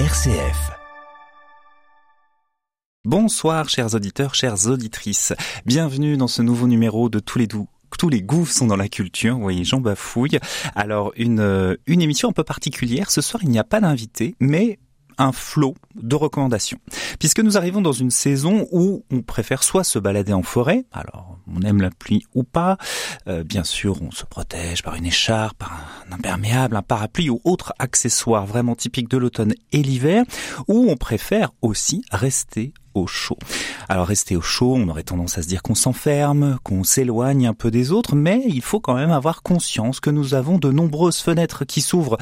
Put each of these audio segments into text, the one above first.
RCF. Bonsoir chers auditeurs, chères auditrices. Bienvenue dans ce nouveau numéro de Tous les doux tous les goûts sont dans la culture. Voyez, Jean bafouille. Alors, une, euh, une émission un peu particulière. Ce soir, il n'y a pas d'invité, mais un flot de recommandations. Puisque nous arrivons dans une saison où on préfère soit se balader en forêt, alors on aime la pluie ou pas, euh, bien sûr on se protège par une écharpe, par un imperméable, un parapluie ou autre accessoire vraiment typique de l'automne et l'hiver, ou on préfère aussi rester au chaud. Alors rester au chaud, on aurait tendance à se dire qu'on s'enferme, qu'on s'éloigne un peu des autres, mais il faut quand même avoir conscience que nous avons de nombreuses fenêtres qui s'ouvrent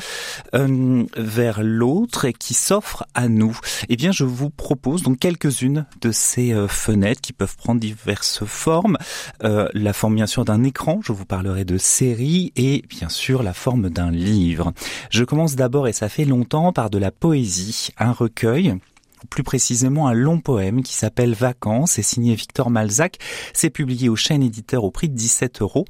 euh, vers l'autre et qui s'offrent à nous. Eh bien, je vous propose donc quelques-unes de ces euh, fenêtres qui peuvent prendre diverses formes. Euh, la forme bien sûr d'un écran, je vous parlerai de séries et bien sûr la forme d'un livre. Je commence d'abord, et ça fait longtemps, par de la poésie, un recueil plus précisément un long poème qui s'appelle Vacances et signé Victor Malzac. C'est publié au chaîne éditeur au prix de 17 euros.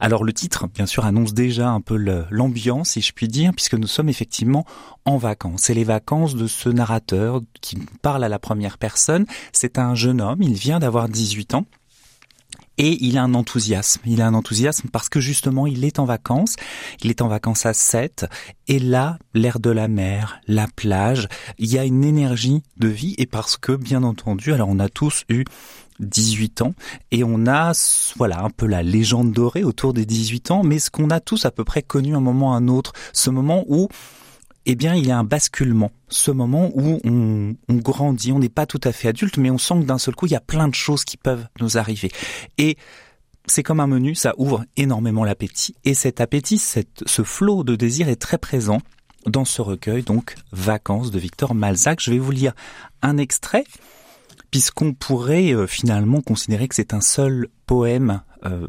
Alors le titre, bien sûr, annonce déjà un peu l'ambiance, si je puis dire, puisque nous sommes effectivement en vacances. C'est les vacances de ce narrateur qui parle à la première personne. C'est un jeune homme, il vient d'avoir 18 ans. Et il a un enthousiasme. Il a un enthousiasme parce que justement, il est en vacances. Il est en vacances à 7. Et là, l'air de la mer, la plage, il y a une énergie de vie. Et parce que, bien entendu, alors on a tous eu 18 ans et on a voilà un peu la légende dorée autour des 18 ans mais ce qu'on a tous à peu près connu un moment à un autre ce moment où eh bien, il y a un basculement, ce moment où on, grandit, on n'est pas tout à fait adulte, mais on sent que d'un seul coup, il y a plein de choses qui peuvent nous arriver. Et c'est comme un menu, ça ouvre énormément l'appétit. Et cet appétit, ce flot de désir est très présent dans ce recueil, donc Vacances de Victor Malzac. Je vais vous lire un extrait, puisqu'on pourrait euh, finalement considérer que c'est un seul poème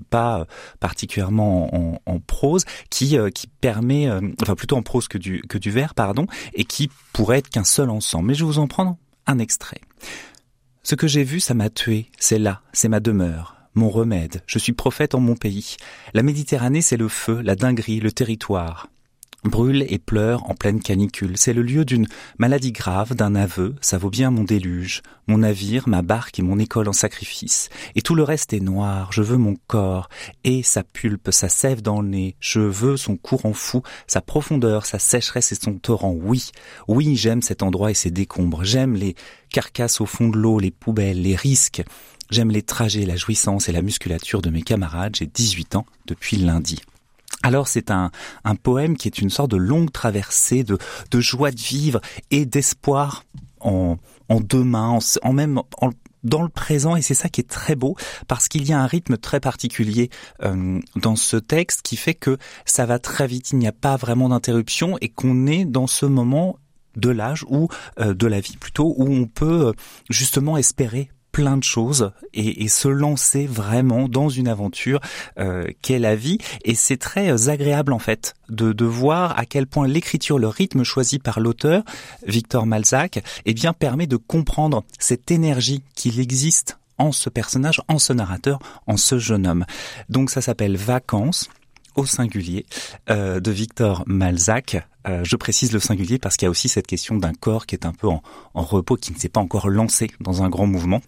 pas particulièrement en, prose, qui euh, qui permet, euh, enfin plutôt en prose que du que du vers, pardon, et qui pourrait être qu'un seul ensemble. Mais je vais vous en prendre un extrait. Ce que j'ai vu, ça m'a tué. C'est là, c'est ma demeure mon remède. Je suis prophète en mon pays. La Méditerranée, c'est le feu, la dinguerie, le territoire brûle et pleure en pleine canicule. C'est le lieu d'une maladie grave, d'un aveu, ça vaut bien mon déluge, mon navire, ma barque et mon école en sacrifice. Et tout le reste est noir, je veux mon corps, et sa pulpe, sa sève dans le nez, je veux son courant fou, sa profondeur, sa sécheresse et son torrent. Oui, oui, j'aime cet endroit et ses décombres, j'aime les carcasses au fond de l'eau, les poubelles, les risques. J'aime les trajets, la jouissance et la musculature de mes camarades, j'ai 18 ans depuis lundi. Alors c'est un, un poème qui est une sorte de longue traversée de, de joie de vivre et d'espoir en, en demain, en, même dans le présent. Et c'est ça qui est très beau parce qu'il y a un rythme très particulier euh, dans ce texte qui fait que ça va très vite, il n'y a pas vraiment d'interruption et qu'on est dans ce moment de l'âge ou euh, de la vie plutôt où on peut euh, justement espérer plein de choses et, se lancer vraiment dans une aventure euh, qu'est la vie. Et c'est très euh, agréable en fait de, de voir à quel point l'écriture, le rythme choisi par l'auteur, Victor Malzac, eh bien permet de comprendre cette énergie qu'il existe en ce personnage, en ce narrateur, en ce jeune homme. Donc ça s'appelle Vacances au singulier euh, de Victor Malzac. Euh, je précise le singulier parce qu'il y a aussi cette question d'un corps qui est un peu en, en repos, qui ne s'est pas encore lancé dans un grand mouvement.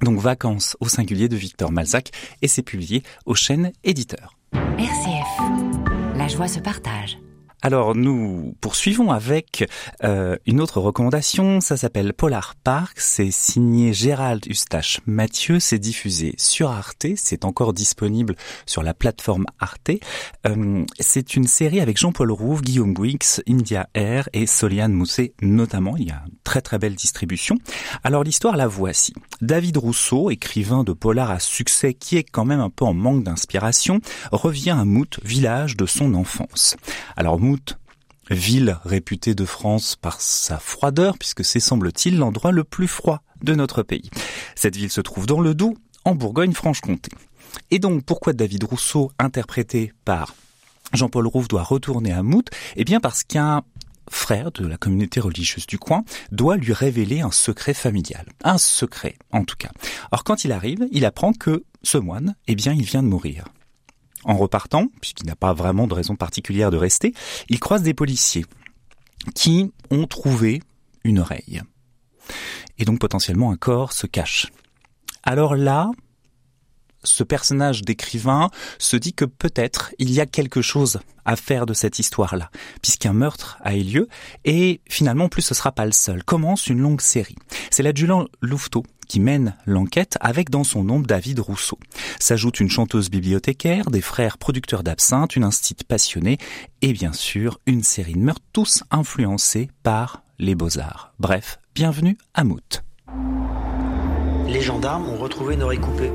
Donc Vacances au singulier de Victor Malzac et c'est publié aux chaînes éditeurs. RCF, la joie se partage. Alors nous poursuivons avec euh, une autre recommandation, ça s'appelle Polar Park, c'est signé Gérald Eustache Mathieu, c'est diffusé sur Arte, c'est encore disponible sur la plateforme Arte. Euh, c'est une série avec Jean-Paul Rouve, Guillaume Guix, India Air et Soliane Mousset notamment, il y a une très très belle distribution. Alors l'histoire la voici. David Rousseau, écrivain de polar à succès qui est quand même un peu en manque d'inspiration, revient à Mout, village de son enfance. Ville réputée de France par sa froideur, puisque c'est semble-t-il l'endroit le plus froid de notre pays. Cette ville se trouve dans le Doubs, en Bourgogne-Franche-Comté. Et donc, pourquoi David Rousseau, interprété par Jean-Paul Rouve, doit retourner à Mout Eh bien, parce qu'un frère de la communauté religieuse du coin doit lui révéler un secret familial. Un secret, en tout cas. Or, quand il arrive, il apprend que ce moine, eh bien, il vient de mourir. En repartant, puisqu'il n'a pas vraiment de raison particulière de rester, il croise des policiers. qui ont trouvé une oreille. Et donc potentiellement un corps se cache. Alors là, ce personnage d'écrivain se dit que peut-être il y a quelque chose à faire de cette histoire-là, puisqu'un meurtre a eu lieu, et finalement, plus ce sera pas le seul. Commence une longue série. C'est l'adjudant Louveteau qui mène l'enquête avec dans son ombre David Rousseau. S'ajoute une chanteuse bibliothécaire, des frères producteurs d'absinthe, une instite passionnée, et bien sûr, une série de meurtres, tous influencés par les beaux-arts. Bref, bienvenue à Mout. Les gendarmes ont retrouvé une oreille coupée.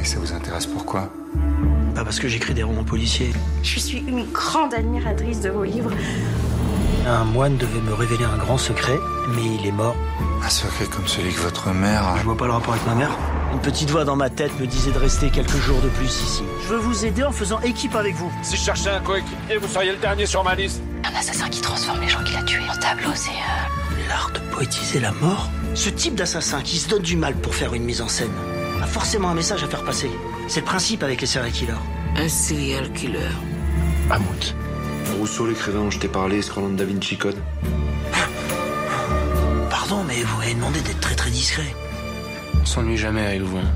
Et ça vous intéresse pourquoi? Pas parce que j'écris des romans policiers. Je suis une grande admiratrice de vos livres. Un moine devait me révéler un grand secret, mais il est mort. Un secret comme celui que votre mère. Je vois pas le rapport avec ma mère. Une petite voix dans ma tête me disait de rester quelques jours de plus ici. Je veux vous aider en faisant équipe avec vous. Si je cherchais un coéquipier, vous seriez le dernier sur ma liste. Un assassin qui transforme les gens qu'il a tués en tableau, c'est... Euh... L'art de poétiser la mort Ce type d'assassin qui se donne du mal pour faire une mise en scène a forcément un message à faire passer. C'est le principe avec les serial killers. Un serial killer. Mammouth. Rousseau, l'écrivain dont je t'ai parlé, scrollant Da Vinci Code. Mais vous m'avez demandé d'être très très discret. On s'ennuie jamais avec vous. Hein.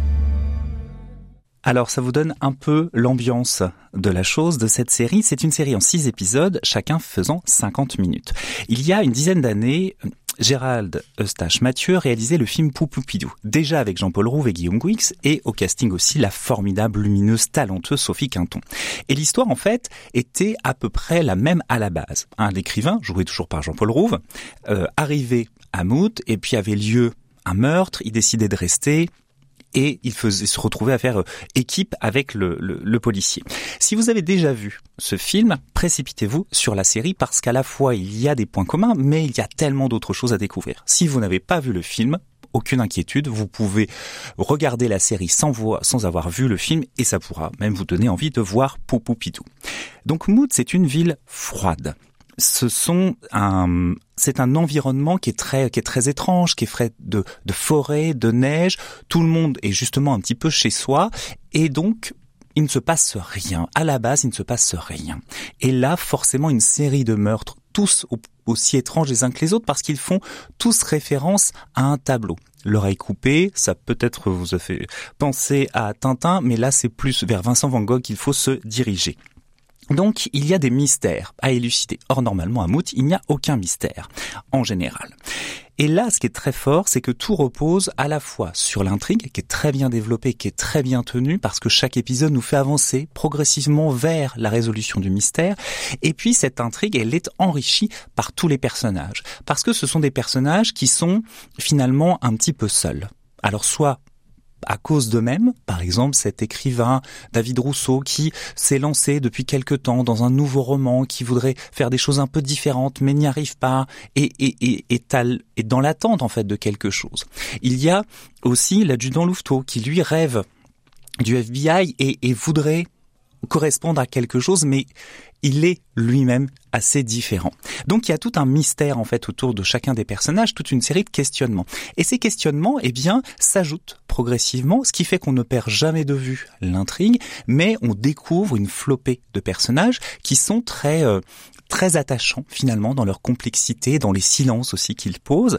Alors ça vous donne un peu l'ambiance de la chose de cette série. C'est une série en six épisodes, chacun faisant 50 minutes. Il y a une dizaine d'années, Gérald Eustache Mathieu réalisait le film Poupoupidou, déjà avec Jean-Paul Rouve et Guillaume Gouix, et au casting aussi la formidable, lumineuse, talenteuse Sophie Quinton. Et l'histoire, en fait, était à peu près la même à la base. Un écrivain, joué toujours par Jean-Paul Rouve, euh, arrivait à Mout, et puis avait lieu un meurtre, il décidait de rester, et il faisait se retrouver à faire euh, équipe avec le, policier. Si vous avez déjà vu ce film, précipitez-vous sur la série parce qu'à la fois il y a des points communs, mais il y a tellement d'autres choses à découvrir. Si vous n'avez pas vu le film, aucune inquiétude, vous pouvez regarder la série sans, sans avoir vu le film et ça pourra même vous donner envie de voir Poupoupitou. Donc Mood, c'est une ville froide ce sont un, c'est un environnement qui est très, qui est très étrange, qui est fait de, de forêt, de neige. Tout le monde est justement un petit peu chez soi et donc il ne se passe rien. À la base, il ne se passe rien. Et là, forcément, une série de meurtres, tous aussi étranges les uns que les autres, parce qu'ils font tous référence à un tableau. L'oreille coupée, ça peut-être vous a fait penser à Tintin, mais là, c'est plus vers Vincent Van Gogh qu'il faut se diriger. Donc il y a des mystères à élucider. Or normalement à Mout, il n'y a aucun mystère en général. Et là, ce qui est très fort, c'est que tout repose à la fois sur l'intrigue, qui est très bien développée, qui est très bien tenue, parce que chaque épisode nous fait avancer progressivement vers la résolution du mystère. Et puis cette intrigue, elle est enrichie par tous les personnages, parce que ce sont des personnages qui sont finalement un petit peu seuls. Alors soit à cause d'eux-mêmes. Par exemple, cet écrivain David Rousseau qui s'est lancé depuis quelque temps dans un nouveau roman, qui voudrait faire des choses un peu différentes, mais n'y arrive pas et, est, dans l'attente en fait de quelque chose. Il y a aussi l'adjudant Louveteau qui lui rêve du FBI et voudrait correspondre à quelque chose, mais il est lui-même assez différent. Donc il y a tout un mystère en fait autour de chacun des personnages, toute une série de questionnements. Et ces questionnements, eh bien, s'ajoutent progressivement, ce qui fait qu'on ne perd jamais de vue l'intrigue, mais on découvre une flopée de personnages qui sont très euh, très attachants finalement dans leur complexité, dans les silences aussi qu'ils posent.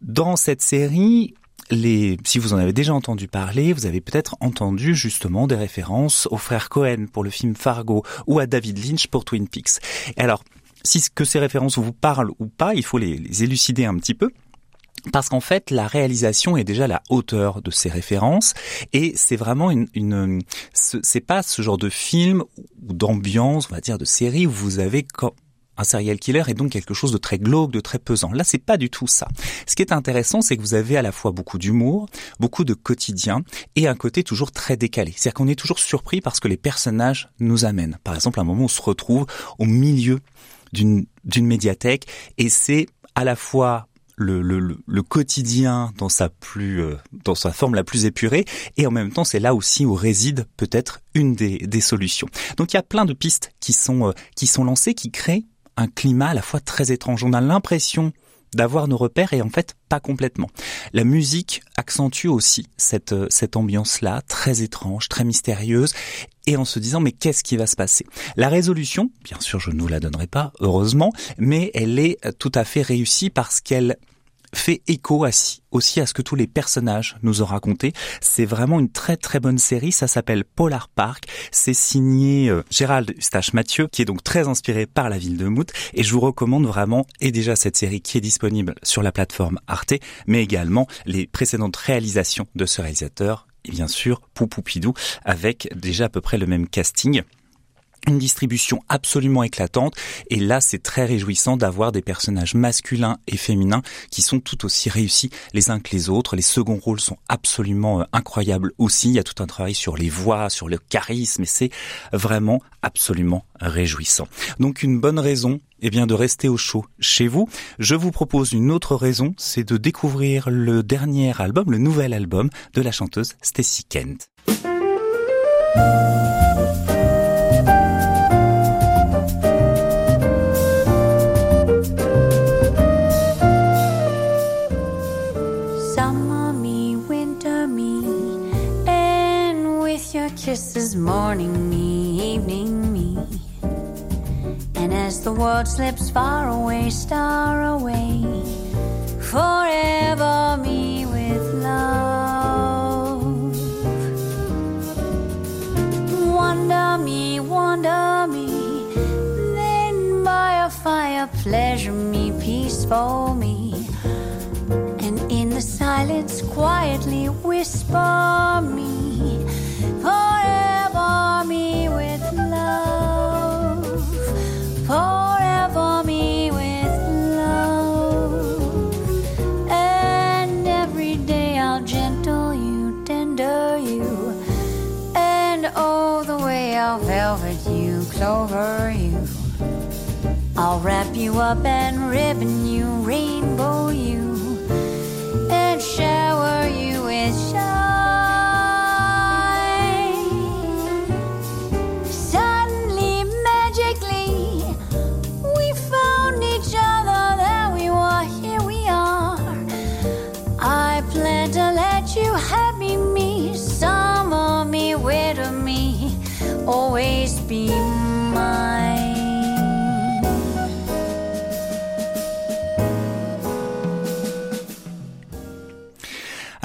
Dans cette série, les, si vous en avez déjà entendu parler, vous avez peut-être entendu justement des références aux frères Cohen pour le film Fargo ou à David Lynch pour Twin Peaks. alors, si que ces références vous parlent ou pas, il faut les, élucider un petit peu. Parce qu'en fait, la réalisation est déjà la hauteur de ces références et c'est vraiment une, une c'est pas ce genre de film ou d'ambiance, on va dire, de série où vous avez un serial killer est donc quelque chose de très glauque, de très pesant. Là, c'est pas du tout ça. Ce qui est intéressant, c'est que vous avez à la fois beaucoup d'humour, beaucoup de quotidien et un côté toujours très décalé. C'est-à-dire qu'on est toujours surpris parce que les personnages nous amènent. Par exemple, à un moment, on se retrouve au milieu d'une d'une médiathèque et c'est à la fois le, le, le, quotidien dans sa plus euh, dans sa forme la plus épurée et en même temps c'est là aussi où réside peut-être une des, des solutions. Donc il y a plein de pistes qui sont euh, qui sont lancées qui créent un climat à la fois très étrange. On a l'impression d'avoir nos repères et en fait pas complètement. La musique accentue aussi cette, cette ambiance-là, très étrange, très mystérieuse, et en se disant mais qu'est-ce qui va se passer? La résolution, bien sûr je ne vous la donnerai pas, heureusement, mais elle est tout à fait réussie parce qu'elle fait écho aussi à ce que tous les personnages nous ont raconté. C'est vraiment une très très bonne série. Ça s'appelle Polar Park. C'est signé euh, Gérald Eustache Mathieu, qui est donc très inspiré par la ville de Mout. Et je vous recommande vraiment, et déjà cette série qui est disponible sur la plateforme Arte, mais également les précédentes réalisations de ce réalisateur. Et bien sûr, Poupoupidou, avec déjà à peu près le même casting une distribution absolument éclatante et là c'est très réjouissant d'avoir des personnages masculins et féminins qui sont tout aussi réussis les uns que les autres. Les seconds rôles sont absolument euh, incroyables aussi. Il y a tout un travail sur les voix, sur le charisme et c'est vraiment absolument réjouissant. Donc une bonne raison eh bien de rester au chaud chez vous. Je vous propose une autre raison, c'est de découvrir le dernier album, le nouvel album de la chanteuse Stacy Kent. World slips far away, star away, forever me with love. Wonder me, wonder me, then by a fire pleasure me, peace for me. And in the silence quietly whisper me clover you. I'll wrap you up and ribbon you,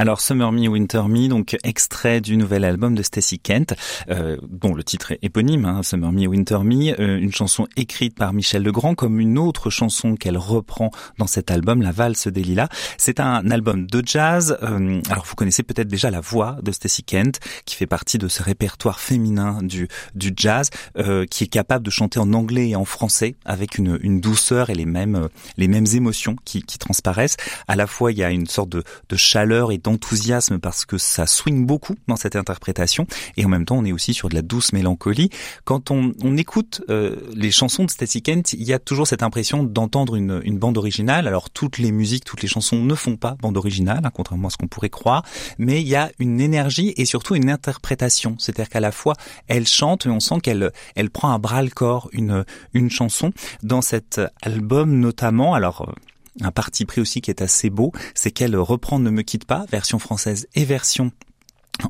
Alors Summer Me, Winter Me, donc extrait du nouvel album de Stacy Kent, euh, dont le titre est éponyme, hein, Summer Me, Winter Me, euh, une chanson écrite par Michel Legrand, comme une autre chanson qu'elle reprend dans cet album, La Valse des Lilas. C'est un album de jazz. Euh, alors vous connaissez peut-être déjà la voix de Stacy Kent, qui fait partie de ce répertoire féminin du du jazz, euh, qui est capable de chanter en anglais et en français avec une, une douceur et les mêmes les mêmes émotions qui, qui transparaissent. À la fois, il y a une sorte de, de chaleur et enthousiasme parce que ça swing beaucoup dans cette interprétation et en même temps on est aussi sur de la douce mélancolie. Quand on, on écoute euh, les chansons de Stacy Kent, il y a toujours cette impression d'entendre une, une, bande originale. Alors toutes les musiques, toutes les chansons ne font pas bande originale, hein, contrairement à ce qu'on pourrait croire, mais il y a une énergie et surtout une interprétation. C'est-à-dire qu'à la fois elle chante et on sent qu'elle elle prend à bras le corps une, une chanson dans cet album notamment. Alors un parti pris aussi qui est assez beau, c'est qu'elle reprend Ne me quitte pas, version française et version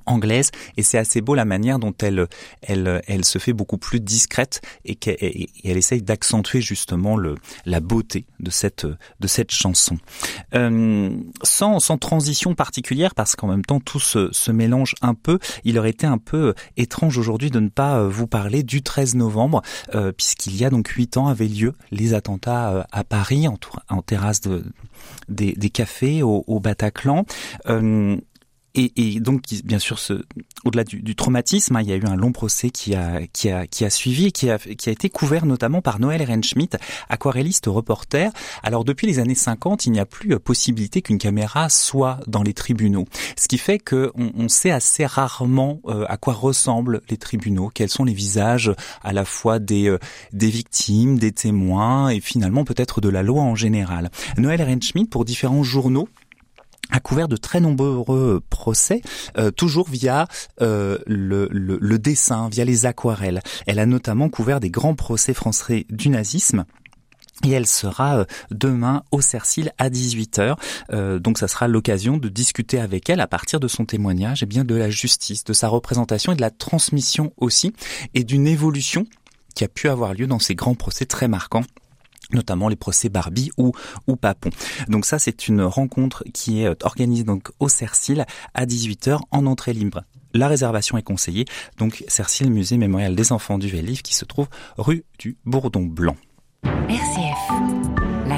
anglaise et c'est assez beau la manière dont elle elle elle se fait beaucoup plus discrète et qu'elle essaye d'accentuer justement le la beauté de cette de cette chanson euh, sans sans transition particulière parce qu'en même temps tout se, se mélange un peu il aurait été un peu étrange aujourd'hui de ne pas vous parler du 13 novembre euh, puisqu'il y a donc huit ans avaient lieu les attentats euh, à Paris en, en terrasse de des, des cafés au, au Bataclan. Euh, et, et, donc, bien sûr, au-delà du, du, traumatisme, hein, il y a eu un long procès qui a, qui a, qui a suivi et qui a, qui a été couvert notamment par Noël Ehrenschmidt, aquarelliste reporter. Alors, depuis les années 50, il n'y a plus euh, possibilité qu'une caméra soit dans les tribunaux. Ce qui fait que on, sait assez rarement euh, à quoi ressemblent les tribunaux, quels sont les visages à la fois des, euh, des victimes, des témoins et finalement peut-être de la loi en général. Noël Ehrenschmidt, pour différents journaux, a couvert de très nombreux procès, euh, toujours via euh, le, dessin, via les aquarelles. Elle a notamment couvert des grands procès français du nazisme et elle sera demain au Cercil à 18h. donc ça sera l'occasion de discuter avec elle à partir de son témoignage et bien de la justice, de sa représentation et de la transmission aussi et d'une évolution qui a pu avoir lieu dans ces grands procès très marquants notamment les procès Barbie ou, Papon. Donc ça, c'est une rencontre qui est organisée donc au Cercil à 18h en entrée libre. La réservation est conseillée, donc Cercil Musée Mémorial des Enfants du Vélif qui se trouve rue du Bourdon Blanc.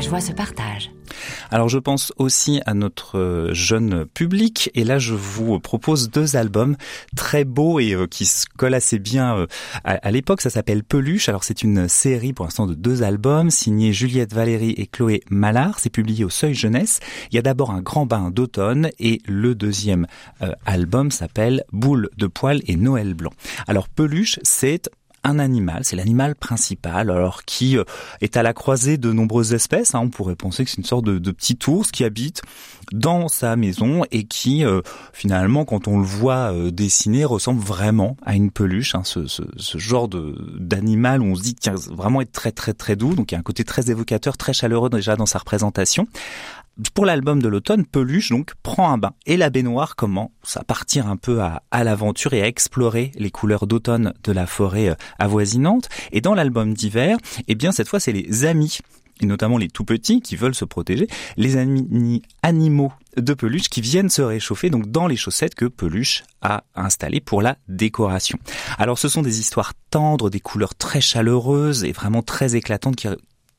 La joie se partage. Alors je pense aussi à notre euh, jeune public et là je vous propose deux albums très beaux et euh, qui se collent assez bien euh, à, l'époque. Ça s'appelle Peluche. Alors c'est une série pour l'instant de deux albums signés Juliette Valéry et Chloé Mallard. C'est publié au Seuil Jeunesse. Il y a d'abord un grand bain d'automne et le deuxième album s'appelle Boule de poil et Noël blanc. Alors Peluche c'est un animal, c'est l'animal principal, alors qui euh, est à la croisée de nombreuses espèces. Hein. On pourrait penser que c'est une sorte de, de, petit ours qui habite dans sa maison et qui, euh, finalement, quand on le voit euh, dessiner, ressemble vraiment à une peluche. Hein. Ce, ce, ce, genre d'animal où on se dit qu'il vraiment être très très très doux. Donc il y a un côté très évocateur, très chaleureux déjà dans sa représentation pour l'album de l'automne, Peluche donc prend un bain et la baignoire commence à partir un peu à, à l'aventure et à explorer les couleurs d'automne de la forêt euh, avoisinante. Et dans l'album d'hiver, eh bien cette fois c'est les amis et notamment les tout petits qui veulent se protéger, les animaux de peluche qui viennent se réchauffer donc dans les chaussettes que Peluche a installées pour la décoration. Alors ce sont des histoires tendres, des couleurs très chaleureuses et vraiment très éclatantes qui,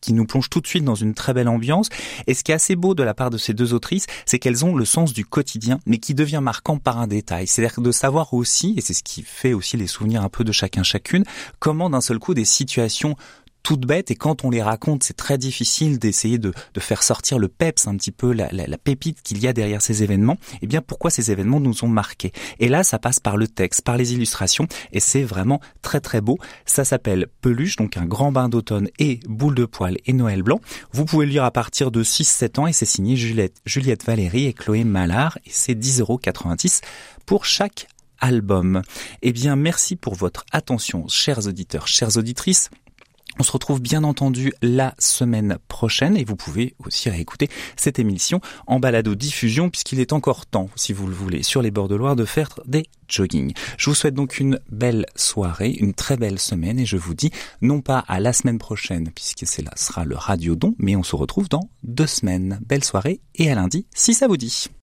qui nous plonge tout de suite dans une très belle ambiance. Et ce qui est assez beau de la part de ces deux autrices, c'est qu'elles ont le sens du quotidien, mais qui devient marquant par un détail. C'est-à-dire de savoir aussi, et c'est ce qui fait aussi les souvenirs un peu de chacun chacune, comment d'un seul coup des situations toutes bêtes et quand on les raconte, c'est très difficile d'essayer de, de, faire sortir le peps un petit peu, la, la, la pépite qu'il y a derrière ces événements. Eh bien, pourquoi ces événements nous ont marqués? Et là, ça passe par le texte, par les illustrations et c'est vraiment très très beau. Ça s'appelle Peluche, donc un grand bain d'automne et boule de poil et Noël blanc. Vous pouvez lire à partir de 6-7 ans et c'est signé Juliette, Juliette Valéry et Chloé Mallard et c'est 10,90€ pour chaque album. Eh bien, merci pour votre attention, chers auditeurs, chères auditrices. On se retrouve bien entendu la semaine prochaine et vous pouvez aussi réécouter cette émission en balado diffusion puisqu'il est encore temps, si vous le voulez, sur les bords de Loire de faire des jogging. Je vous souhaite donc une belle soirée, une très belle semaine et je vous dis non pas à la semaine prochaine puisque c'est là sera le radio don, mais on se retrouve dans deux semaines. Belle soirée et à lundi si ça vous dit.